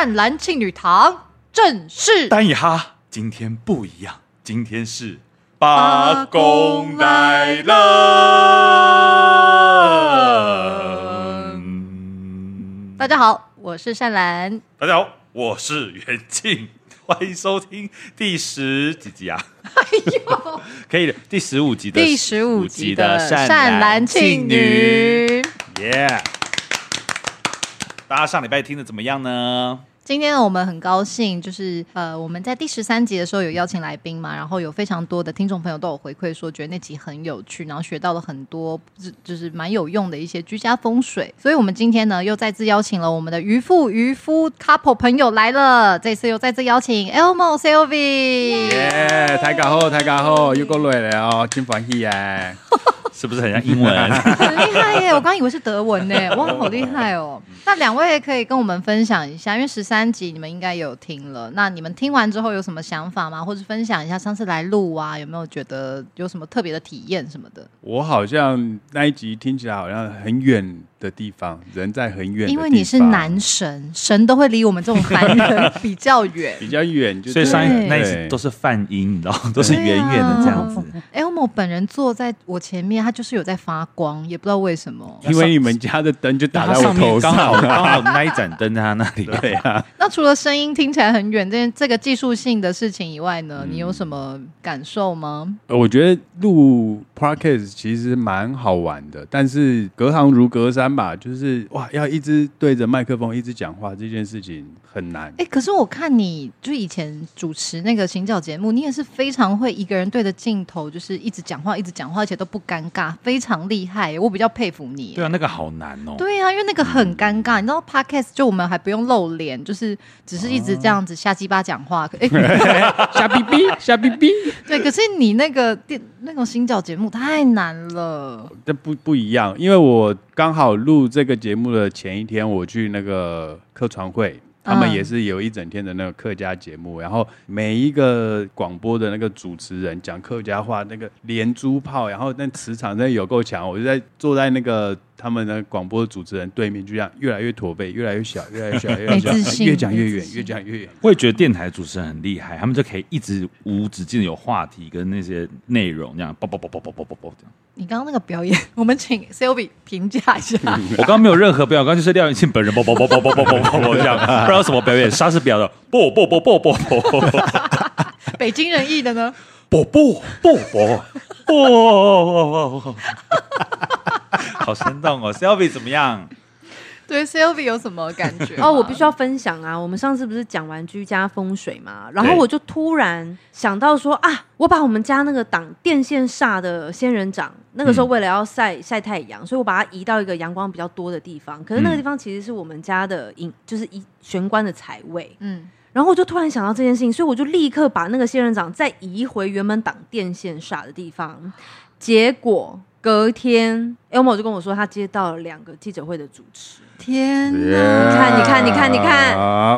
善男庆女堂正式。单以哈，今天不一样，今天是八公来了。大家好，我是善兰。大家好，我是元庆。欢迎收听第十几集啊！哎呦，可以的，第十五集的第十五集的善善男信女。耶！Yeah. 大家上礼拜听的怎么样呢？今天呢，我们很高兴，就是呃，我们在第十三集的时候有邀请来宾嘛，然后有非常多的听众朋友都有回馈说，觉得那集很有趣，然后学到了很多，就是蛮有用的一些居家风水。所以，我们今天呢，又再次邀请了我们的渔夫渔夫 couple 朋友来了。这次又再次邀请 Elmo Sylvie。耶，大家好，大家好，又过来了哦，真欢喜啊！是不是很像英文？很厉害耶！我刚以为是德文呢，哇，好厉害哦！那两位可以跟我们分享一下，因为十三三集你们应该有听了。那你们听完之后有什么想法吗？或者分享一下上次来录啊，有没有觉得有什么特别的体验什么的？我好像那一集听起来好像很远的地方，人在很远，因为你是男神，神都会离我们这种凡人比较远，比较远，所以上一那一集都是泛音，你知道，都是远远的这样子。Elmo 本人坐在我前面，他就是有在发光，也不知道为什么。因为你们家的灯就打在我头上，刚好 刚好那一盏灯在他那里。对啊。那除了声音听起来很远这这个技术性的事情以外呢，你有什么感受吗？我觉得录 Podcast 其实蛮好玩的，但是隔行如隔山吧，就是哇，要一直对着麦克风一直讲话这件事情很难。哎，可是我看你就以前主持那个行脚节目，你也是非常会一个人对着镜头，就是一直讲话，一直讲话，而且都不尴尬，非常厉害。我比较佩服你。对啊，那个好难哦。对啊，因为那个很尴尬。嗯、你知道 Podcast 就我们还不用露脸，就是只是一直这样子瞎鸡巴讲话，哎，瞎逼逼，瞎逼逼。对，可是你那个电那种行脚节目太难了。这不不一样，因为我刚好录这个节目的前一天，我去那个客船会。他们也是有一整天的那个客家节目，然后每一个广播的那个主持人讲客家话，那个连珠炮，然后那磁场真的有够强，我就在坐在那个。他们的广播主持人对面就这样越来越驼背，越来越小，越来越小，越来越小，越讲越远，越讲越远。我也觉得电台主持人很厉害，他们就可以一直无止境的有话题跟那些内容，这样啵啵啵啵啵啵啵啵这样。你刚刚那个表演，我们请 Sylvie 评价一下。我刚刚没有任何表演，刚刚就是廖元庆本人啵啵啵啵啵啵啵啵这样，不知道什么表演，莎士比亚的啵啵啵啵啵啵。北京人艺的呢？啵啵啵啵啵。好生动哦，Sylvie 怎么样？对，Sylvie 有什么感觉？哦，我必须要分享啊！我们上次不是讲完居家风水嘛，然后我就突然想到说啊，我把我们家那个挡电线煞的仙人掌，那个时候为了要晒晒太阳，所以我把它移到一个阳光比较多的地方。可是那个地方其实是我们家的引，就是一玄关的财位。嗯，然后我就突然想到这件事情，所以我就立刻把那个仙人掌再移回原本挡电线煞的地方，结果。隔天，Elmo 就跟我说，他接到了两个记者会的主持。天哪！看，你看，你看，你看。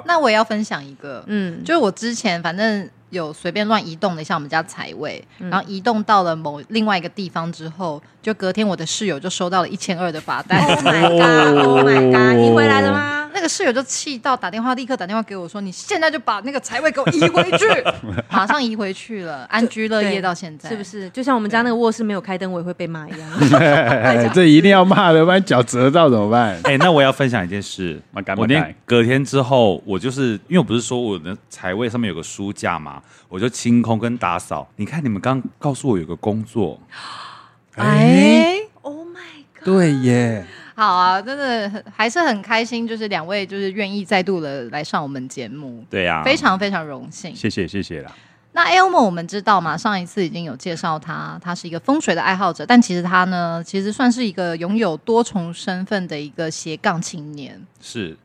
那我也要分享一个，嗯，就是我之前反正有随便乱移动了一下我们家财位，嗯、然后移动到了某另外一个地方之后，就隔天我的室友就收到了一千二的罚单。Oh my god！Oh my god！你回来了吗？那个室友就气到打电话，立刻打电话给我说：“你现在就把那个财位给我移回去，马上移回去了，安居乐业到现在，是不是？就像我们家那个卧室没有开灯，我也会被骂一样。这一定要骂的，不然脚折到怎么办？哎，那我要分享一件事，我那隔天之后，我就是因为我不是说我的财位上面有个书架嘛，我就清空跟打扫。你看，你们刚告诉我有个工作，哎，Oh my God，对耶。”好啊，真的很还是很开心，就是两位就是愿意再度的来上我们节目，对呀、啊，非常非常荣幸，谢谢谢谢啦。那 Elmo 我们知道嘛，上一次已经有介绍他，他是一个风水的爱好者，但其实他呢，其实算是一个拥有多重身份的一个斜杠青年，是。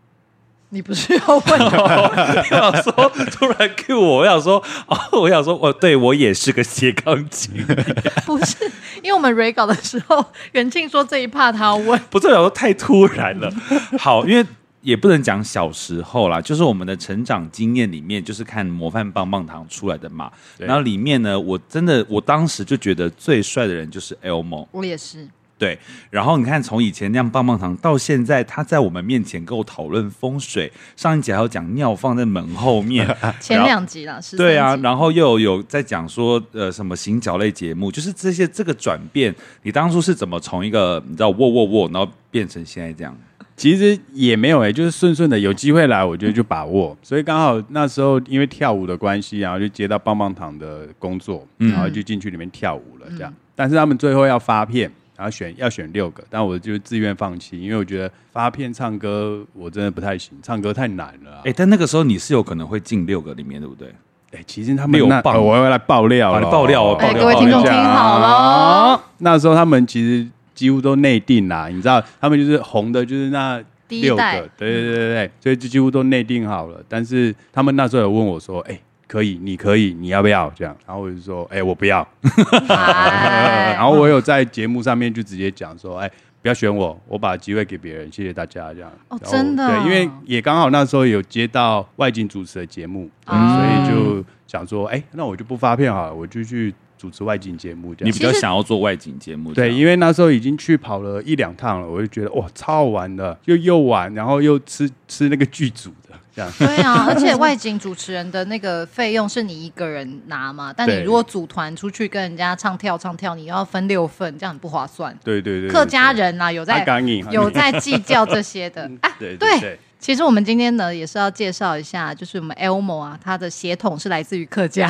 你不是要问我 我想说，突然 Q 我，我想说，哦，我想说，我对我也是个斜杠青年。不是，因为我们 re 稿的时候，袁庆说这一趴他要问，不是，我想说太突然了。好，因为也不能讲小时候啦，就是我们的成长经验里面，就是看模范棒棒糖出来的嘛。然后里面呢，我真的我当时就觉得最帅的人就是 Elmo，我也是。对，然后你看，从以前那样棒棒糖到现在，他在我们面前跟我讨论风水。上一集还有讲尿放在门后面，前两集了，是。对啊，然后又有在讲说，呃，什么行脚类节目，就是这些这个转变，你当初是怎么从一个你知道握握握，然后变成现在这样？其实也没有哎、欸，就是顺顺的，有机会来，我觉得就把握。所以刚好那时候因为跳舞的关系，然后就接到棒棒糖的工作，然后就进去里面跳舞了，这样。嗯、但是他们最后要发片。然后选要选六个，但我就自愿放弃，因为我觉得发片唱歌我真的不太行，唱歌太难了。哎，但那个时候你是有可能会进六个里面，对不对？哎，其实他们有爆，我要来爆料了，爆料哦！各位听众听好了，那时候他们其实几乎都内定啦，你知道，他们就是红的，就是那六个，对对对对对，所以就几乎都内定好了。但是他们那时候有问我说，哎。可以，你可以，你要不要这样？然后我就说，哎、欸，我不要。然后我有在节目上面就直接讲说，哎、欸，不要选我，我把机会给别人，谢谢大家这样。哦，真的？对，因为也刚好那时候有接到外景主持的节目，嗯、所以就想说，哎、欸，那我就不发片好了，我就去主持外景节目。这样。你比较想要做外景节目？对，因为那时候已经去跑了一两趟了，我就觉得哇，超好玩的，又又玩，然后又吃吃那个剧组的。对啊，而且外景主持人的那个费用是你一个人拿嘛，但你如果组团出去跟人家唱跳唱跳，你要分六份，这样很不划算。对对对，客家人啊，有在有在计较这些的 啊。对对，其实我们今天呢也是要介绍一下，就是我们 Elmo 啊，它的血统是来自于客家，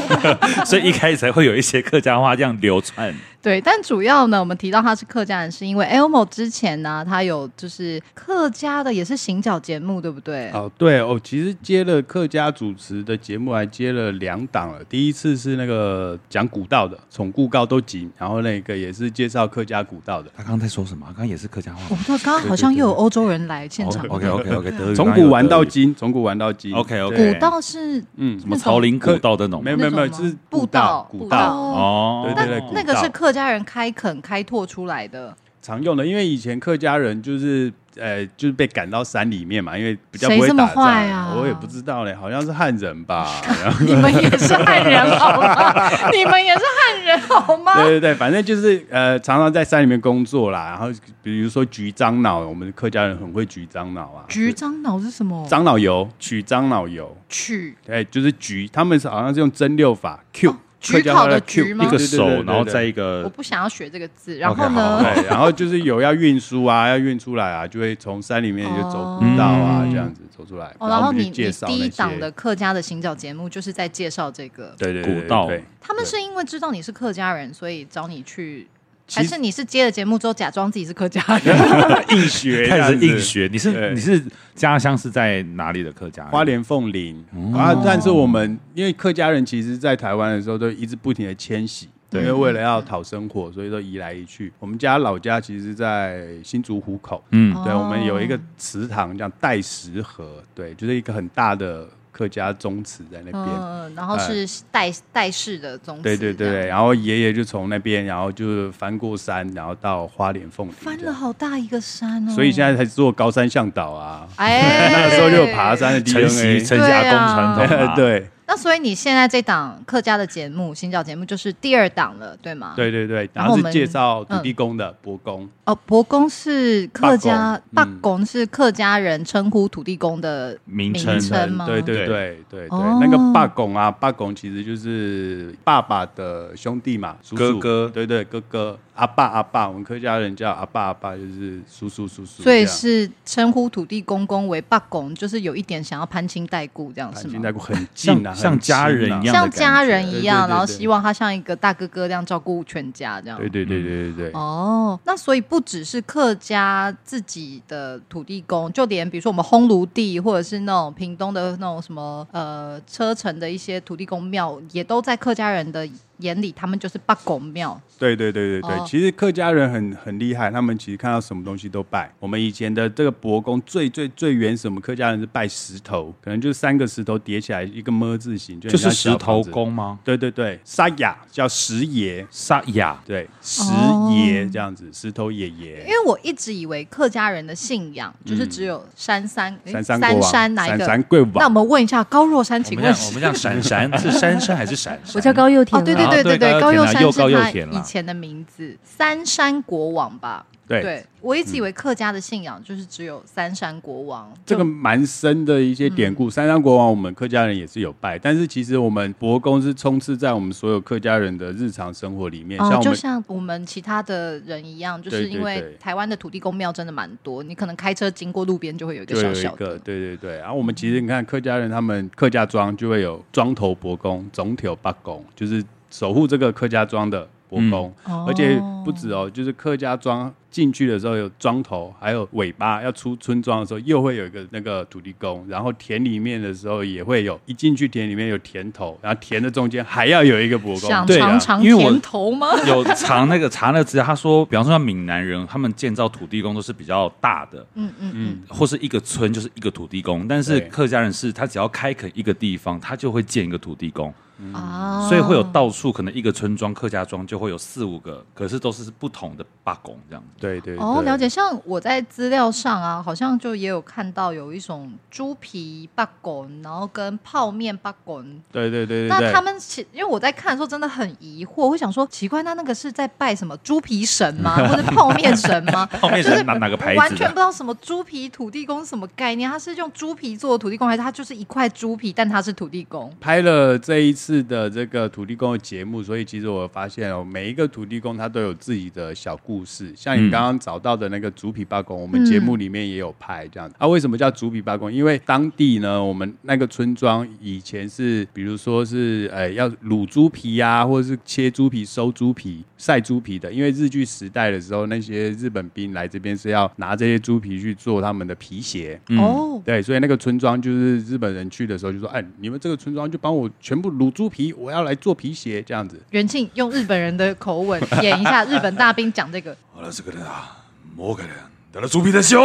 所以一开始才会有一些客家话这样流传。对，但主要呢，我们提到他是客家人，是因为 Elmo 之前呢，他有就是客家的，也是行脚节目，对不对？哦，对哦，其实接了客家主持的节目，还接了两档了。第一次是那个讲古道的，从故告都集，然后那个也是介绍客家古道的。他刚刚在说什么？刚刚也是客家话。我不知道，刚刚好像又有欧洲人来现场。OK OK OK，从古玩到今，从古玩到今。OK OK，古道是嗯，什么草岭古道的那种？没有没有没有，是步道古道哦。对对对，那个是客家人开垦。开拓出来的常用的，因为以前客家人就是呃，就是被赶到山里面嘛，因为比较不会打仗啊。我也不知道嘞，好像是汉人吧？你们也是汉人好吗？你们也是汉人好吗？对对对，反正就是呃，常常在山里面工作啦。然后比如说橘樟脑，我们客家人很会橘樟脑啊。橘樟脑是什么？樟脑油，取樟脑油，取对，就是橘。他们是好像是用蒸馏法 Q。橘跑的举吗？一个手，然后再一个。我不想要学这个字。然后呢？对，然后就是有要运输啊，要运出来啊，就会从山里面就走古道啊，这样子走出来。然后你你第一档的客家的行脚节目就是在介绍这个对对古道。他们是因为知道你是客家人，所以找你去。还是你是接了节目之后假装自己是客家人，硬学开始硬学。你是你是家乡是在哪里的客家人？花莲凤林啊。但是我们因为客家人其实，在台湾的时候都一直不停的迁徙，因为为了要讨生活，所以都移来移去。我们家老家其实在新竹湖口，嗯，对，我们有一个祠堂叫戴石河，对，就是一个很大的。客家宗祠在那边，嗯，然后是代代氏的宗祠，对对对，然后爷爷就从那边，然后就翻过山，然后到花莲凤林，翻了好大一个山哦，所以现在才做高山向导啊，哎，那个时候就有爬山的 DNA，承袭家公传统，对。那所以你现在这档客家的节目，新教节目就是第二档了，对吗？对对对，然后是介绍土地公的伯公。哦，伯公是客家，伯公。是客家人称呼土地公的名称。吗？对对对对对，那个伯公啊，伯公其实就是爸爸的兄弟嘛，哥哥，对对哥哥，阿爸阿爸，我们客家人叫阿爸阿爸，就是叔叔叔叔。所以是称呼土地公公为爸公，就是有一点想要攀亲带故这样，是吗？攀亲带故很近啊。像家人一样，像家人一样，然后希望他像一个大哥哥这样照顾全家，这样。对对对对对对。哦，那所以不只是客家自己的土地公，就连比如说我们烘炉地，或者是那种屏东的那种什么呃车城的一些土地公庙，也都在客家人的眼里，他们就是八公庙。对对对对对，哦、其实客家人很很厉害，他们其实看到什么东西都拜。我们以前的这个伯公最最最原始，我们客家人是拜石头，可能就是三个石头叠起来一个么字形，就，就是石头公吗？对对对，沙雅叫石爷，沙雅，对石爷，这样子，石头爷爷。因为我一直以为客家人的信仰就是只有山山山山哪一个？那我们问一下高若山，请问我们叫闪闪是山山还是闪？我叫高又天。哦，对对对对对，高佑山是他以前的名字，三山国王吧。对，对，我一直以为客家的信仰就是只有三山国王，嗯、这个蛮深的一些典故。嗯、三山国王，我们客家人也是有拜，但是其实我们伯公是充斥在我们所有客家人的日常生活里面。哦、像就像我们其他的人一样，就是因为台湾的土地公庙真的蛮多，你可能开车经过路边就会有一个小小的。对对对，然后我们其实你看客家人，他们客家庄就会有庄头伯公、总头八公，就是守护这个客家庄的。伯公，嗯、而且不止哦，就是客家庄进去的时候有庄头，还有尾巴要出村庄的时候又会有一个那个土地公，然后田里面的时候也会有，一进去田里面有田头，然后田的中间还要有一个伯公，想尝尝田头吗？有尝那个查那个资料，他说，比方说像闽南人，他们建造土地公都是比较大的，嗯嗯嗯，或是一个村就是一个土地公，但是客家人是他只要开垦一个地方，他就会建一个土地公。啊，嗯、所以会有到处可能一个村庄客家庄就会有四五个，可是都是不同的八公这样。对对，对哦，了解。像我在资料上啊，好像就也有看到有一种猪皮八公，然后跟泡面八公。对对对对。那他们其因为我在看的时候真的很疑惑，我会想说奇怪，那那个是在拜什么猪皮神吗？或者泡面神吗？泡面神哪哪个牌子？完全不知道什么猪皮土地公什么概念？他是用猪皮做的土地公，还是他就是一块猪皮，但他是土地公？拍了这一次。次的这个土地公的节目，所以其实我发现哦，每一个土地公他都有自己的小故事。像你刚刚找到的那个竹皮八公，我们节目里面也有拍这样子。啊，为什么叫竹皮八公？因为当地呢，我们那个村庄以前是，比如说是，呃，要卤猪皮呀、啊，或者是切猪皮、收猪皮、晒猪皮的。因为日据时代的时候，那些日本兵来这边是要拿这些猪皮去做他们的皮鞋。哦、嗯，对，所以那个村庄就是日本人去的时候就说，哎，你们这个村庄就帮我全部卤。猪皮，我要来做皮鞋，这样子。元庆用日本人的口吻演一下日本大兵讲这个。好了，这个人啊，某个人得了猪皮的秀，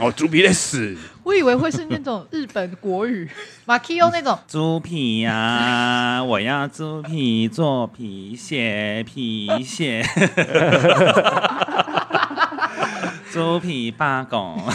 哦，猪皮的死。我以为会是那种日本国语，马奎欧那种猪皮呀、啊，我要猪皮做皮鞋，皮鞋。猪皮八公。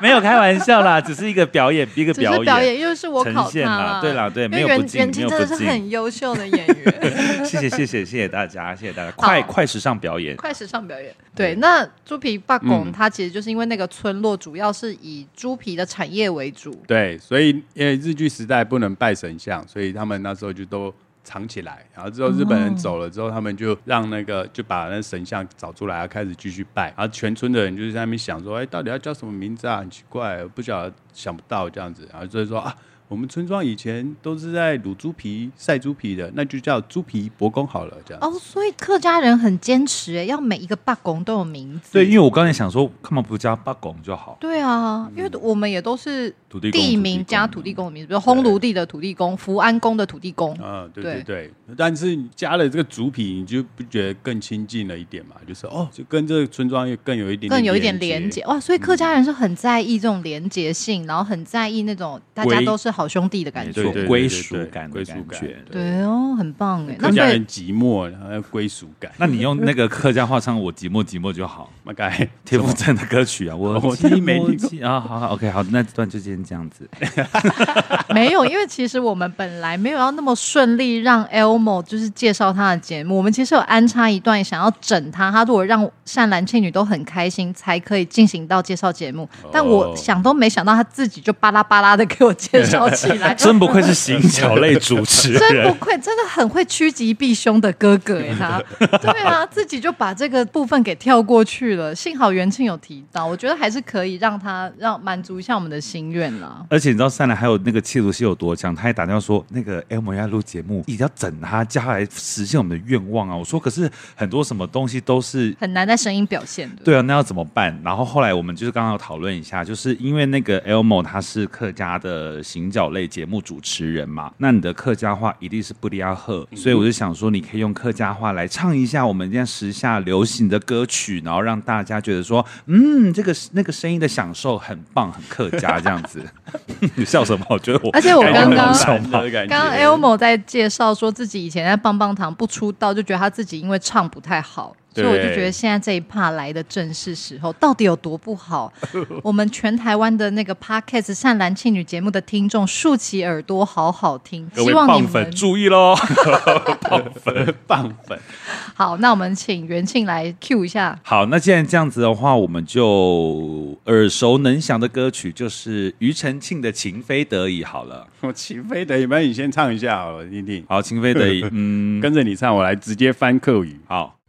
没有开玩笑啦，只是一个表演，一个表演，表演又是我考他啦，对啦，对，没有不敬，元庆真的是很优秀的演员。谢谢谢谢谢谢大家，谢谢大家，快快时尚表演，快时尚表演。对，那猪皮八公，它其实就是因为那个村落主要是以猪皮的产业为主，对，所以因为日据时代不能拜神像，所以他们那时候就都。藏起来，然后之后日本人走了之后，他们就让那个就把那神像找出来，开始继续拜。然后全村的人就是在那边想说，哎，到底要叫什么名字啊？很奇怪，不晓得想不到这样子。然后所以说啊。我们村庄以前都是在卤猪皮、晒猪皮的，那就叫猪皮伯公好了，这样。哦，所以客家人很坚持，哎，要每一个八公都有名字。对，因为我刚才想说，干嘛不加八公就好？对啊，因为我们也都是地名加土地公的名字，比如烘炉地的土地公、福安宫的土地公。啊，对对对。但是加了这个猪皮，你就不觉得更亲近了一点嘛？就是哦，就跟这个村庄又更有一点更有一点连接哇！所以客家人是很在意这种连结性，然后很在意那种大家都是好。好兄弟的感觉，归属感，归属感，对哦，很棒哎。客家人寂寞，然后要归属感。那你用那个客家话唱《我寂寞寂寞》就好。那该田馥甄的歌曲啊，我我听没听啊？好好，OK，好，那段就先这样子。没有，因为其实我们本来没有要那么顺利让 Elmo 就是介绍他的节目。我们其实有安插一段想要整他，他如果让善男信女都很开心，才可以进行到介绍节目。但我想都没想到，他自己就巴拉巴拉的给我介绍。起来，真不愧是行脚类主持人，真不愧，真的很会趋吉避凶的哥哥哎，他，对啊，自己就把这个部分给跳过去了。幸好元庆有提到，我觉得还是可以让他让满足一下我们的心愿啦。而且你知道善来还有那个气度是有多强，他还打电话说那个 Elmo 要录节目，一定要整他，叫他来实现我们的愿望啊。我说可是很多什么东西都是很难在声音表现的。对啊，那要怎么办？然后后来我们就是刚刚有讨论一下，就是因为那个 Elmo 他是客家的行脚。小类节目主持人嘛，那你的客家话一定是不离阿赫，所以我就想说，你可以用客家话来唱一下我们现在时下流行的歌曲，然后让大家觉得说，嗯，这个那个声音的享受很棒，很客家这样子。你 笑什么？我觉得我，而且我刚刚刚刚 Elmo 在介绍说自己以前在棒棒糖不出道，就觉得他自己因为唱不太好。所以我就觉得现在这一趴来的正是时候，到底有多不好？我们全台湾的那个 Podcast 善男信女节目的听众竖起耳朵，好好听。希望你们注意喽，棒粉棒粉。好，那我们请元庆来 Q 一下。好，那既然这样子的话，我们就耳熟能详的歌曲就是庾澄庆的《情非得已》好了。我情非得已，不然你先唱一下好了，听听。好，情非得已，嗯，跟着你唱，我来直接翻客语。好。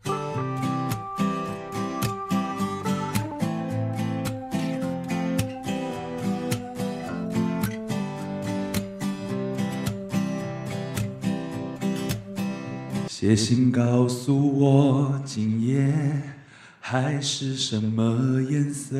写信告诉我，今夜海是什么颜色？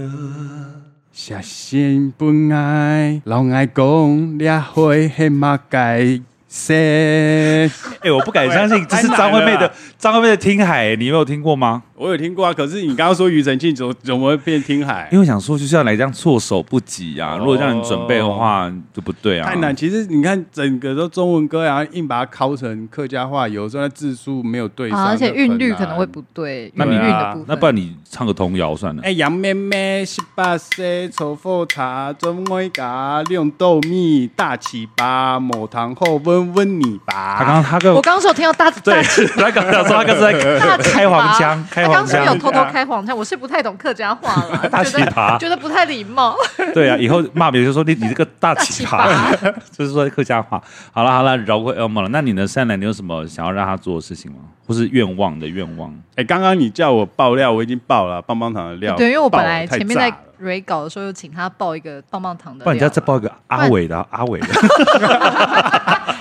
写信不爱，老爱讲俩会黑马改。色？哎，我不敢相信，这是张惠妹的 张惠妹的《听海》，你没有听过吗？我有听过啊，可是你刚刚说庾澄庆怎么怎么会变听海？因为我想说就是要来这样措手不及啊！如果让你准备的话，就不对啊。太难。其实你看整个都中文歌，然后硬把它拷成客家话，有时候字数没有对上，而且韵律可能会不对。那你那不然你唱个童谣算了。哎，杨妹妹十八岁，抽佛茶，总会加两豆米，大起巴，抹糖后温。温你吧，他刚刚他跟我刚刚说有听到大对，他刚刚说他刚才开黄腔，开刚刚是有偷偷开黄腔，我是不太懂客家话了，大奇葩，觉得不太礼貌。对啊，以后骂别人就说你你这个大奇葩，就是说客家话。好了好了，饶过 Elmo 了。那你呢，善良，你有什么想要让他做的事情吗？或是愿望的愿望？哎，刚刚你叫我爆料，我已经爆了棒棒糖的料。对，因为我本来前面在。蕊稿的时候，又请他爆一个棒棒糖的，不然你要再爆一个阿伟的，阿伟的，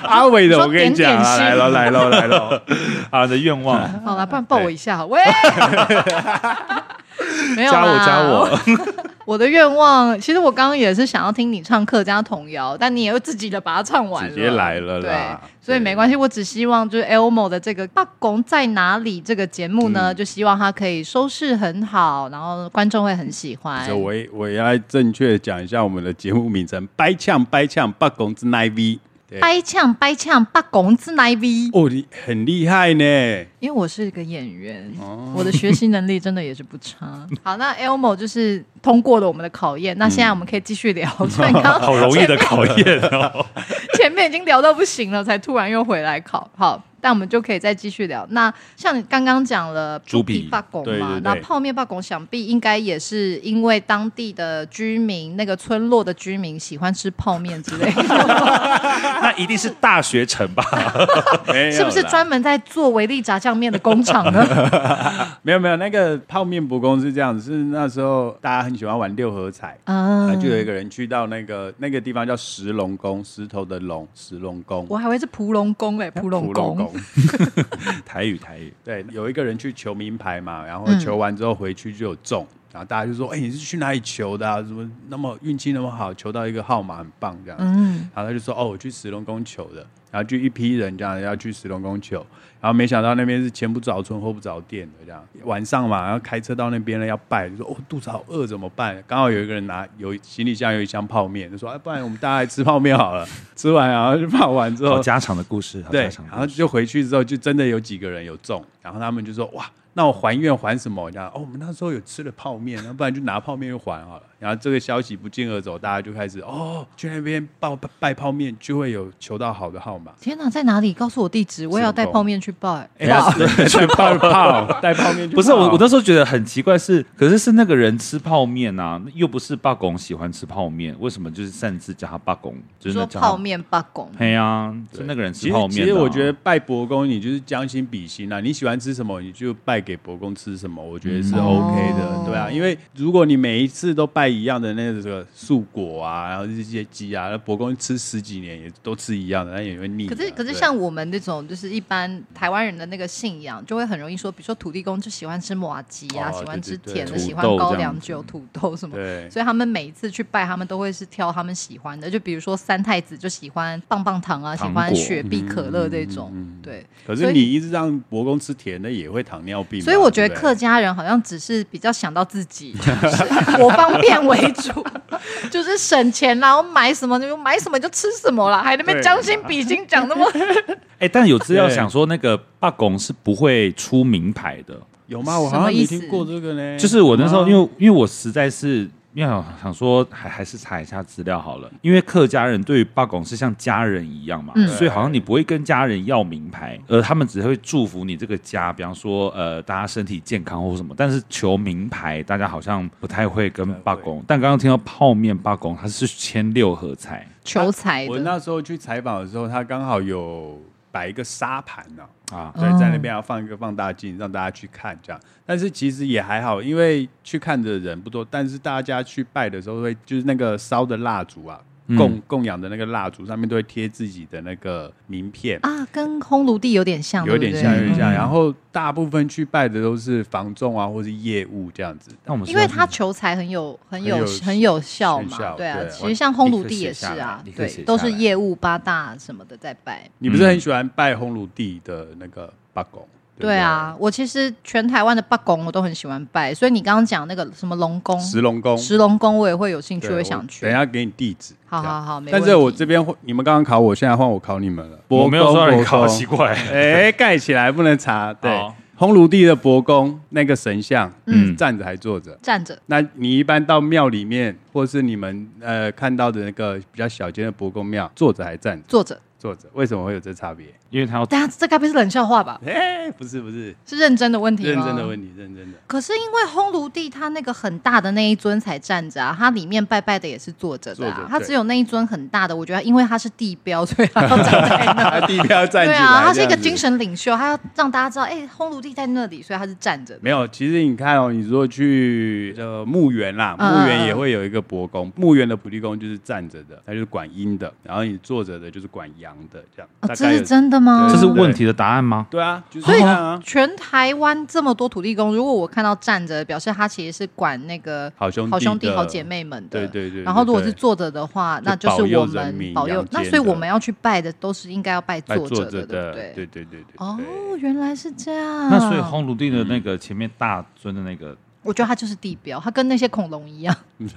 阿伟的，我跟你讲，来了来了来了，好的愿望，好了，不然抱我一下，喂，没有加我加我。我的愿望，其实我刚刚也是想要听你唱客家童谣，但你也会自己的把它唱完了，直接来了啦。对，所以没关系，我只希望就是 Elmo 的这个《八公在哪里》这个节目呢，嗯、就希望它可以收视很好，然后观众会很喜欢。所以我我也要正确讲一下我们的节目名称：掰呛掰呛八公之奈 V。掰呛掰呛八公子来 V。哦，你很厉害呢。因为我是一个演员，哦、我的学习能力真的也是不差。好，那 Elmo 就是通过了我们的考验，那现在我们可以继续聊。刚刚、嗯、好容易的考验哦，前面已经聊到不行了，才突然又回来考。好。但我们就可以再继续聊。那像你刚刚讲了猪皮八公嘛，那泡面八公想必应该也是因为当地的居民，那个村落的居民喜欢吃泡面之类的。那一定是大学城吧？是不是专门在做维力炸酱面的工厂呢？没有没有，那个泡面伯公是这样子，是那时候大家很喜欢玩六合彩啊，就有一个人去到那个那个地方叫石龙宫，石头的龙，石龙宫。我还以为是蒲龙宫哎，蒲龙宫。台语台语，对，有一个人去求名牌嘛，然后求完之后回去就有中，嗯、然后大家就说：“哎、欸，你是去哪里求的啊？怎么那么运气那么好，求到一个号码很棒这样。”嗯，然后他就说：“哦，我去石龙宫求的。”然后就一批人这样要去石龙宫求。然后没想到那边是前不着村后不着店的这样，晚上嘛，然后开车到那边了要拜，就说哦肚子好饿怎么办？刚好有一个人拿有行李箱有一箱泡面，就说哎不然我们大家来吃泡面好了。吃完然后就泡完之后，好家常的故事，好家常的故事。对，然后就回去之后就真的有几个人有中，然后他们就说哇。那我还愿还什么？这样哦，我们那时候有吃了泡面，那不然就拿泡面又还好了。然后这个消息不胫而走，大家就开始哦，去那边拜拜泡面，就会有求到好的号码。天哪，在哪里？告诉我地址，我也要带泡面去拜。哎呀去泡泡，带泡面。不是我，我那时候觉得很奇怪，是可是是那个人吃泡面啊，又不是八公喜欢吃泡面，为什么就是擅自叫他八公？就是说泡面八公。对呀，是那个人吃泡面。其实我觉得拜伯公，你就是将心比心啊，你喜欢吃什么，你就拜。给伯公吃什么？我觉得是 OK 的，嗯、对啊，因为如果你每一次都拜一样的那个素果啊，然后这些鸡啊，那伯公吃十几年也都吃一样的，那也会腻。可是可是像我们那种就是一般台湾人的那个信仰，就会很容易说，比如说土地公就喜欢吃麻鸡啊，哦、喜欢吃甜的，喜欢高粱酒、土豆什么，对，所以他们每一次去拜，他们都会是挑他们喜欢的，就比如说三太子就喜欢棒棒糖啊，糖喜欢雪碧、可乐这种，嗯、对。可是你一直让伯公吃甜的，也会糖尿病。所以我觉得客家人好像只是比较想到自己，我方便为主，就是省钱啦，我买什么就买什么就吃什么啦，还那边将心比心讲那么。哎，但有资料想说，那个八公是不会出名牌的，有吗？我好像没听过这个呢。就是我那时候，因为因为我实在是。因为想说，还还是查一下资料好了。因为客家人对于八公是像家人一样嘛，嗯、所以好像你不会跟家人要名牌，而他们只会祝福你这个家，比方说呃大家身体健康或什么。但是求名牌，大家好像不太会跟八公。但刚刚听到泡面八公，他是签六合彩，求财。我那时候去采访的时候，他刚好有摆一个沙盘呢。啊，对，在那边要放一个放大镜，让大家去看这样。但是其实也还好，因为去看的人不多。但是大家去拜的时候会，就是那个烧的蜡烛啊。供供养的那个蜡烛上面都会贴自己的那个名片啊，跟烘炉地有点像，有点像，有点像。然后大部分去拜的都是房仲啊，或是业务这样子。那我们因为他求财很有很有很有效嘛，对啊。其实像烘炉地也是啊，对，都是业务八大什么的在拜。你不是很喜欢拜烘炉地的那个八公？对啊，我其实全台湾的八公我都很喜欢拜，所以你刚刚讲那个什么龙宫、石龙宫、石龙宫，我也会有兴趣，会想去。等一下给你地址。好好好。但是我这边你们刚刚考我，现在换我考你们了。我没有说让你考，奇怪。哎，盖起来不能查。对，烘炉地的伯公那个神像，嗯，站着还坐着？站着。那你一般到庙里面，或是你们呃看到的那个比较小间的伯公庙，坐着还站着？坐着。坐着，为什么会有这差别？因为他要……等下，这该不是冷笑话吧？哎，不是，不是，是认真的问题。认真的问题，认真的。可是因为烘炉地，他那个很大的那一尊才站着啊，他里面拜拜的也是坐着的啊。他只有那一尊很大的，我觉得因为他是地标，所以他要站在那。地标站起来。对啊，他是一个精神领袖，他要让大家知道，哎，烘炉地在那里，所以他是站着。没有，其实你看哦，你如果去呃墓园啦，墓园也会有一个伯公，墓园的土地公就是站着的，他就是管阴的，然后你坐着的就是管阳的，这样。这是真的吗？这是问题的答案吗？对啊，所以全台湾这么多土地公，如果我看到站着，表示他其实是管那个好兄弟、好兄弟、好姐妹们的。对对对。然后如果是坐着的话，那就是我们保佑。那所以我们要去拜的，都是应该要拜坐着的，对不对？对对对对。哦，原来是这样。那所以红炉地的那个前面大尊的那个。我觉得它就是地标，它跟那些恐龙一样。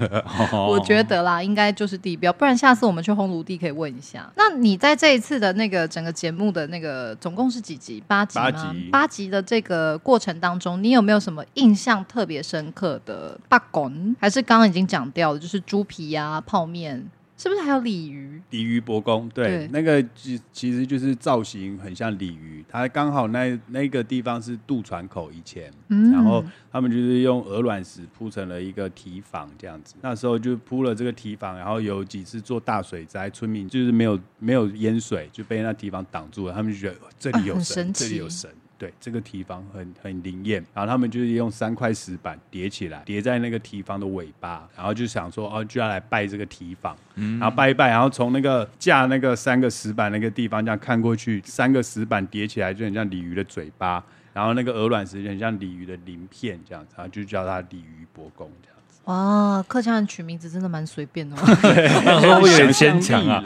我觉得啦，应该就是地标，不然下次我们去烘炉地可以问一下。那你在这一次的那个整个节目的那个总共是几集？八集吗？八集。八集的这个过程当中，你有没有什么印象特别深刻的八公？还是刚刚已经讲掉的，就是猪皮啊、泡面。是不是还有鲤鱼？鲤鱼伯公，对，对那个其其实就是造型很像鲤鱼，它刚好那那个地方是渡船口以前，嗯、然后他们就是用鹅卵石铺成了一个堤防这样子。那时候就铺了这个堤防，然后有几次做大水灾，村民就是没有没有淹水，就被那堤防挡住了。他们就觉得这里有神，啊、这里有神。对，这个提防很很灵验，然后他们就是用三块石板叠起来，叠在那个提防的尾巴，然后就想说哦，就要来拜这个提防，嗯，然后拜一拜，然后从那个架那个三个石板那个地方这样看过去，三个石板叠起来就很像鲤鱼的嘴巴，然后那个鹅卵石就很像鲤鱼的鳞片这样子，然后就叫它鲤鱼伯公这样。哇，客家人取名字真的蛮随便的，对，有点牵强啊。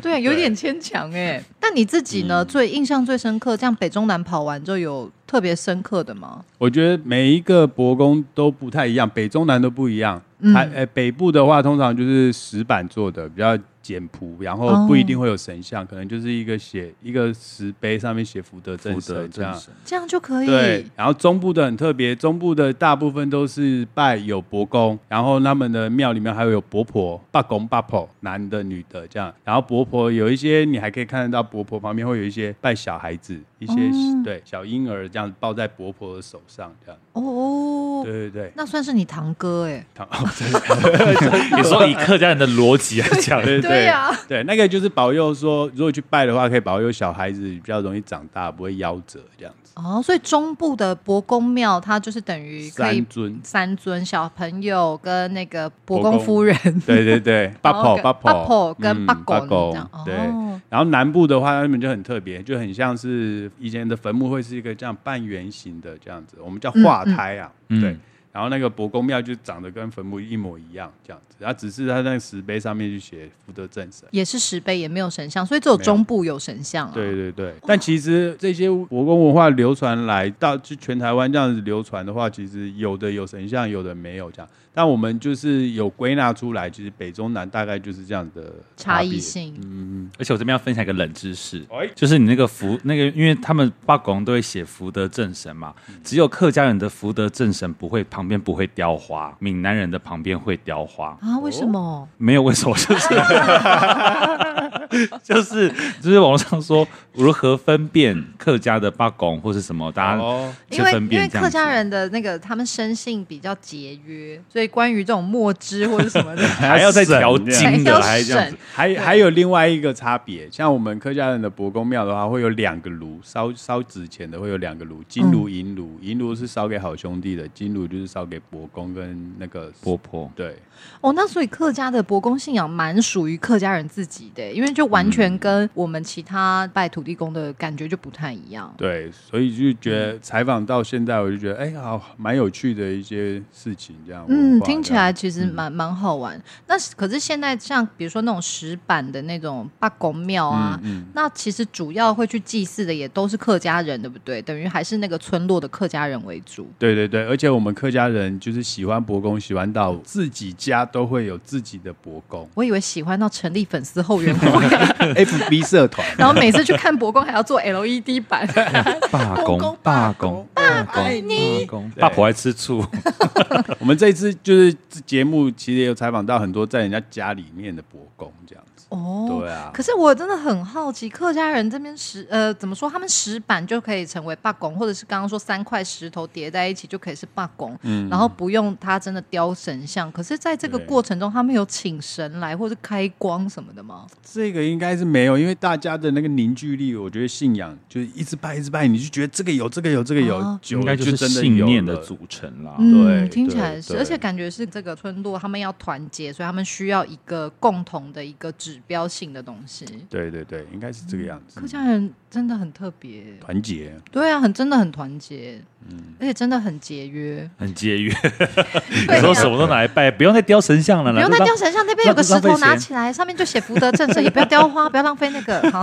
对啊，有点牵强哎。但你自己呢？最印象最深刻，这样北中南跑完就有特别深刻的吗？我觉得每一个伯公都不太一样，北中南都不一样。还诶，北部的话通常就是石板做的，比较。简朴，然后不一定会有神像，可能就是一个写一个石碑，上面写福德正神这样，这样就可以。对，然后中部的很特别，中部的大部分都是拜有伯公，然后他们的庙里面还会有伯婆、八公、八婆，男的、女的这样。然后伯婆有一些，你还可以看得到伯婆旁边会有一些拜小孩子，一些对小婴儿这样抱在伯婆的手上这样。哦，对对对，那算是你堂哥哎。堂，你说以客家人的逻辑来讲，对。对呀，对，那个就是保佑说，如果去拜的话，可以保佑小孩子比较容易长大，不会夭折这样子。哦，所以中部的伯公庙，它就是等于三尊，三尊小朋友跟那个伯公夫人，对对对，八婆八婆。八婆跟八公这样。对，然后南部的话，他们就很特别，就很像是以前的坟墓会是一个这样半圆形的这样子，我们叫化胎啊，对。然后那个伯公庙就长得跟坟墓一模一样，这样子。它只是它那个石碑上面就写福德正神，也是石碑，也没有神像，所以只有中部有神像啊。对对对。但其实这些伯公文化流传来到就全台湾这样子流传的话，其实有的有神像，有的没有这样。但我们就是有归纳出来，其实北中南大概就是这样的差异性。嗯，而且我这边要分享一个冷知识，就是你那个福那个，因为他们八公都会写福德正神嘛，只有客家人的福德正神不会旁边不会雕花，闽南人的旁边会雕花啊？为什么？没有为什么，就是 就是就是网络上说如何分辨客家的八公或是什么，大家因为因为客家人的那个他们生性比较节约，所以。关于这种墨汁或者什么的，还要再调精的，还这样子，还还有另外一个差别，像我们客家人的伯公庙的话，会有两个炉烧烧纸钱的，会有两个炉，金炉、银炉，银炉是烧给好兄弟的，金炉就是烧给伯公跟那个婆婆。对，哦，那所以客家的伯公信仰蛮属于客家人自己的，因为就完全跟我们其他拜土地公的感觉就不太一样。对，所以就觉得采访到现在，我就觉得哎，好蛮有趣的一些事情，这样。嗯。听起来其实蛮蛮、嗯、好玩。那可是现在像比如说那种石板的那种八公庙啊，嗯嗯、那其实主要会去祭祀的也都是客家人，对不对？等于还是那个村落的客家人为主。对对对，而且我们客家人就是喜欢伯公，喜欢到自己家都会有自己的伯公。我以为喜欢到成立粉丝后援会，FB 社团，然后每次去看伯公还要做 LED 版。罢工，罢工，罢工，你爸婆爱吃醋。我们这一次就。是节目其实也有采访到很多在人家家里面的伯公这样子哦，对啊。可是我真的很好奇，客家人这边石呃怎么说，他们石板就可以成为八公，或者是刚刚说三块石头叠在一起就可以是八公，嗯，然后不用他真的雕神像。可是在这个过程中，他们有请神来或者开光什么的吗？这个应该是没有，因为大家的那个凝聚力，我觉得信仰就是一直拜一直拜，你就觉得这个有这个有这个有，哦、应该就是信念的组成啦。嗯、对，听起来是，而且感觉。是这个村落，他们要团结，所以他们需要一个共同的一个指标性的东西。对对对，应该是这个样子。客家人真的很特别，团结。对啊，很真的很团结，嗯，而且真的很节约，很节约。你说什么都拿来拜，不用再雕神像了，不用再雕神像。那边有个石头拿起来，上面就写福德正神，也不要雕花，不要浪费那个。好，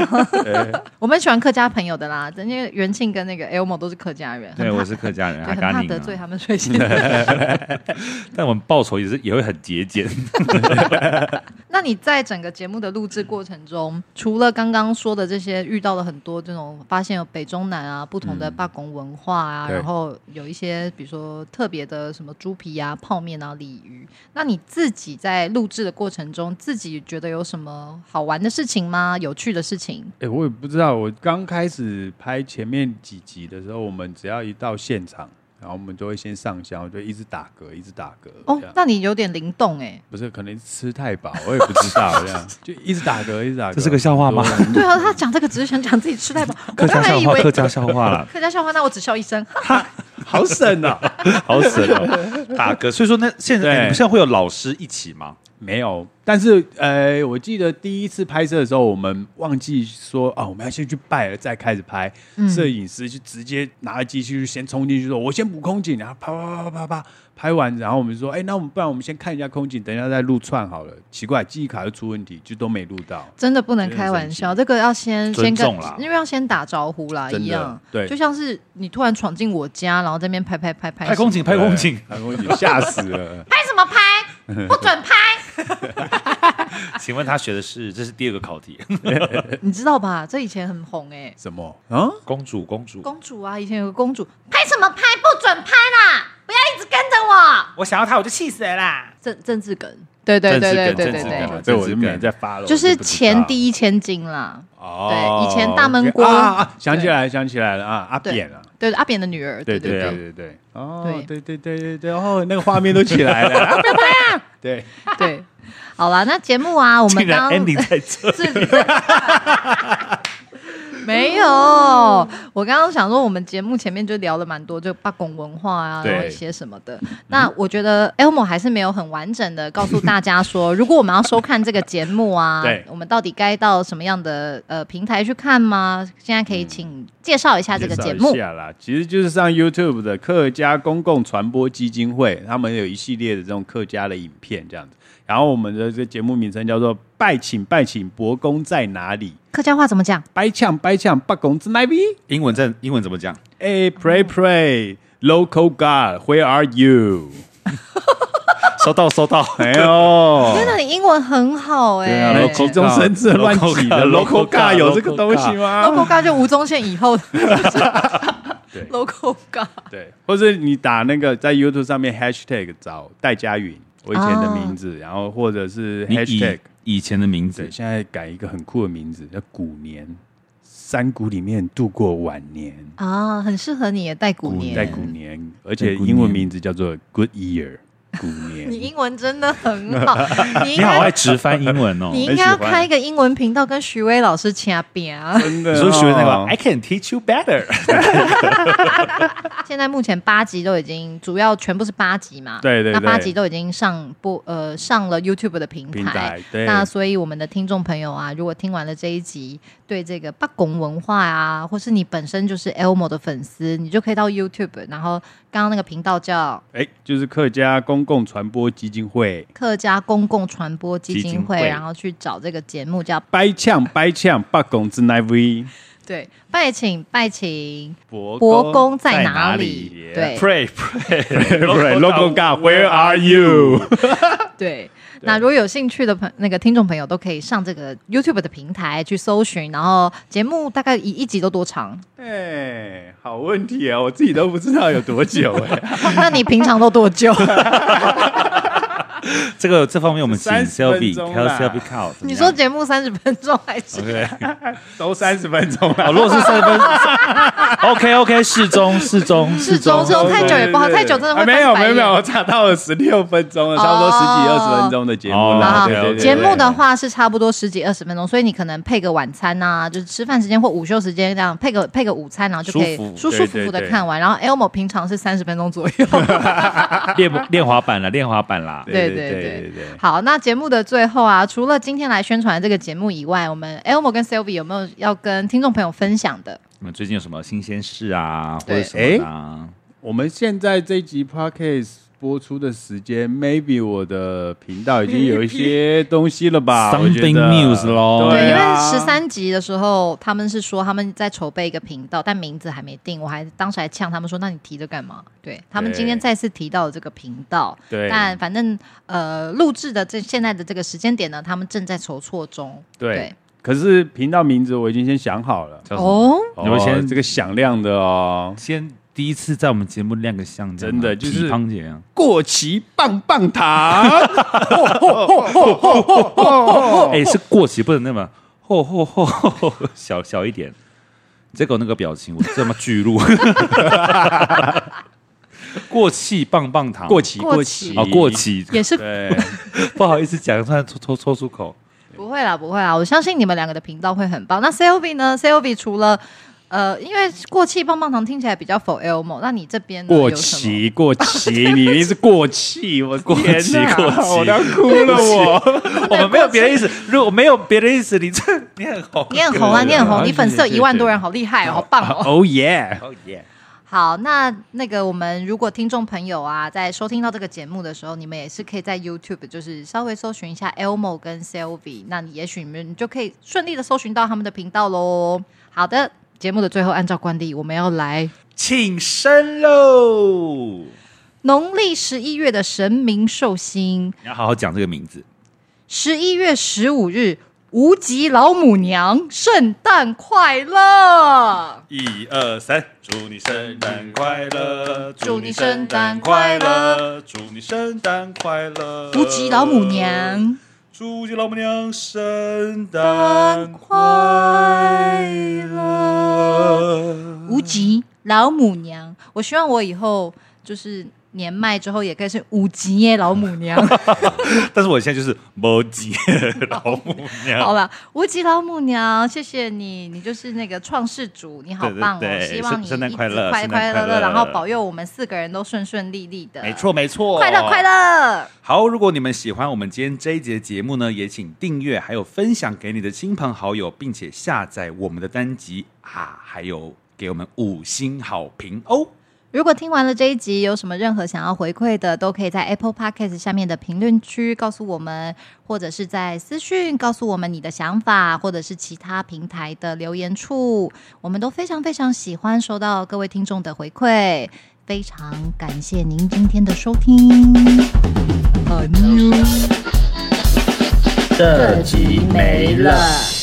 我们喜欢客家朋友的啦，因为元庆跟那个 Elmo 都是客家人。对，我是客家人，很怕得罪他们，所以。但我们。报酬也是也会很节俭。那你在整个节目的录制过程中，除了刚刚说的这些，遇到了很多这种发现有北中南啊不同的罢工文化啊，嗯、然后有一些比如说特别的什么猪皮啊、泡面啊、鲤鱼。那你自己在录制的过程中，自己觉得有什么好玩的事情吗？有趣的事情？哎、欸，我也不知道。我刚开始拍前面几集的时候，我们只要一到现场。然后我们就会先上香，就一直打嗝，一直打嗝。哦，那你有点灵动哎。不是，可能吃太饱，我也不知道这样，就一直打嗝，一直打嗝。这是个笑话吗？对啊，他讲这个只是想讲自己吃太饱。客家笑话，客家笑话了。客家笑话，那我只笑一声。好省啊，好省哦，打嗝。所以说，那现在你们现在会有老师一起吗？没有，但是呃，我记得第一次拍摄的时候，我们忘记说啊，我们要先去拜了，再开始拍。嗯、摄影师就直接拿着机器就先冲进去说：“我先补空景。”然后啪啪啪啪啪拍完，然后我们说：“哎、欸，那我们不然我们先看一下空景，等一下再录串好了。”奇怪，记忆卡又出问题，就都没录到。真的不能开玩笑，这个要先先跟，因为要先打招呼啦，一样。对，就像是你突然闯进我家，然后在那边拍拍拍拍拍空景，拍空景，拍空景，吓死了！拍什么拍？不准拍！请问他学的是？这是第二个考题，你知道吧？这以前很红哎、欸。什么？啊？公主，公主，公主啊！以前有个公主，拍什么拍？不准拍啦！不要一直跟着我。我想要他，我就气死了啦！政政治梗，对对对对对对对，这我就没人在发了。就是前第一千金啦。哦，对，以前大闷锅啊，想起来，想起来了啊，阿扁啊，对阿扁的女儿，对对对对对，哦，对。对对对对，哦，那个画面都起来了，不要拍啊！对。对，好了，那节目啊，我们刚 ending 在这里。没有，我刚刚想说，我们节目前面就聊了蛮多，就八公文化啊，然后一些什么的。那我觉得 Elmo 还是没有很完整的告诉大家说，如果我们要收看这个节目啊，我们到底该到什么样的呃平台去看吗？现在可以请介绍一下这个节目。下啦，其实就是上 YouTube 的客家公共传播基金会，他们有一系列的这种客家的影片这样子。然后我们的这个节目名称叫做“拜请拜请，伯公在哪里？”客家话怎么讲？拜抢拜抢，伯公在哪里？英文在英文怎么讲？哎，Pray pray, local God, where are you？收 到收到，哎呦，天哪，你英文很好哎、欸！对啊，急中生智乱起的 local God 有这个东西吗？local God 就吴宗宪以后的对，local God 对，或者你打那个在 YouTube 上面 hashtag 找戴佳云。我以前的名字，然后或者是 hashtag 以，前的名字，现在改一个很酷的名字叫古年，山谷里面度过晚年。啊，很适合你也带古年，带古年，而且英文名字叫做 Good Year。你英文真的很好，你，你好爱直翻英文哦。你应该要开一个英文频道，跟徐威老师掐边啊。真的、哦，你说学那个，I can teach you better。现在目前八集都已经，主要全部是八集嘛。对对，对。那八集都已经上播，呃，上了 YouTube 的平台。平台对。那所以我们的听众朋友啊，如果听完了这一集，对这个八公文化啊，或是你本身就是 Elmo 的粉丝，你就可以到 YouTube，然后刚刚那个频道叫，哎，就是客家公。公共传播基金会，客家公共传播基金会，金会然后去找这个节目叫“拜呛 拜呛，八公之奈 V ”。对，拜请拜请，伯伯公在哪里？哪里对，Pray pray，Local God，Where are you？对。那如果有兴趣的朋那个听众朋友，都可以上这个 YouTube 的平台去搜寻，然后节目大概一一集都多长？哎、欸，好问题啊，我自己都不知道有多久哎、欸。那你平常都多久？这个这方面我们请 Selby，Selby Cow。你说节目三十分钟还是？OK，都三十分钟了。哦，如果是三十分，OK OK，适中适中适中，适中太久也不好，太久真的会、啊、没有没有没有，我查到了十六分钟了，差不多十几二十分钟的节目了。节目的话是差不多十几二十分钟，所以你可能配个晚餐呐、啊，就是吃饭时间或午休时间这样配个配个午餐，然后就可以舒舒服服的看完。然后 Elmo 平常是三十分钟左右，练练滑板了，练滑板啦。对对对。对好，那节目的最后啊，除了今天来宣传这个节目以外，我们 Elmo 跟 Sylvie 有没有要跟听众朋友分享的？你们最近有什么新鲜事啊，或者什么啊？我们现在这一集 Podcast。播出的时间，maybe 我的频道已经有一些东西了吧？Something news 咯。对，因为十三集的时候，他们是说他们在筹备一个频道，但名字还没定。我还当时还呛他们说：“那你提着干嘛？”对他们今天再次提到了这个频道，对。但反正呃，录制的这现在的这个时间点呢，他们正在筹措中。对。对可是频道名字我已经先想好了。哦。你们先这个响亮的哦，先。第一次在我们节目亮个相，真的就是汤姐过期棒棒糖。哎，是过期，不能那么吼吼吼，小小一点。这个那个表情，我这么巨鹿。过气棒棒糖，过期过期哦，过期也是。不好意思讲，突然抽抽抽出口。不会啦，不会啦，我相信你们两个的频道会很棒。那 Selby 呢？Selby 除了呃，因为过气棒棒糖听起来比较 for Elmo，那你这边过期过期，你一定是过气，我过气过气，我要哭了我。我们没有别的意思，如果没有别的意思，你这你很红，你很红啊，你很红，你粉丝有一万多人，好厉害哦，好棒哦。Oh yeah，Oh yeah。好，那那个我们如果听众朋友啊，在收听到这个节目的时候，你们也是可以在 YouTube 就是稍微搜寻一下 Elmo 跟 Selvi，那你也许你们就可以顺利的搜寻到他们的频道喽。好的。节目的最后，按照惯例，我们要来庆生喽！农历十一月的神明寿星，你要好好讲这个名字。十一月十五日，无极老母娘圣诞快乐！一二三，祝你圣诞快乐！祝你圣诞快乐！祝你圣诞快乐！无极老母娘。祝老母娘圣诞快乐！无极老母娘，我希望我以后就是。年迈之后也可以是五级耶老母娘，但是我现在就是摩级老母娘。好了，无极老母娘，谢谢你，你就是那个创世主，你好棒哦！对对对，希望你圣诞快乐，快快乐乐，然后保佑我们四个人都顺顺利利的。没错没错，快乐快乐。好，如果你们喜欢我们今天这一节节目呢，也请订阅，还有分享给你的亲朋好友，并且下载我们的单集啊，还有给我们五星好评哦。如果听完了这一集，有什么任何想要回馈的，都可以在 Apple Podcast 下面的评论区告诉我们，或者是在私讯告诉我们你的想法，或者是其他平台的留言处，我们都非常非常喜欢收到各位听众的回馈。非常感谢您今天的收听，这集没了。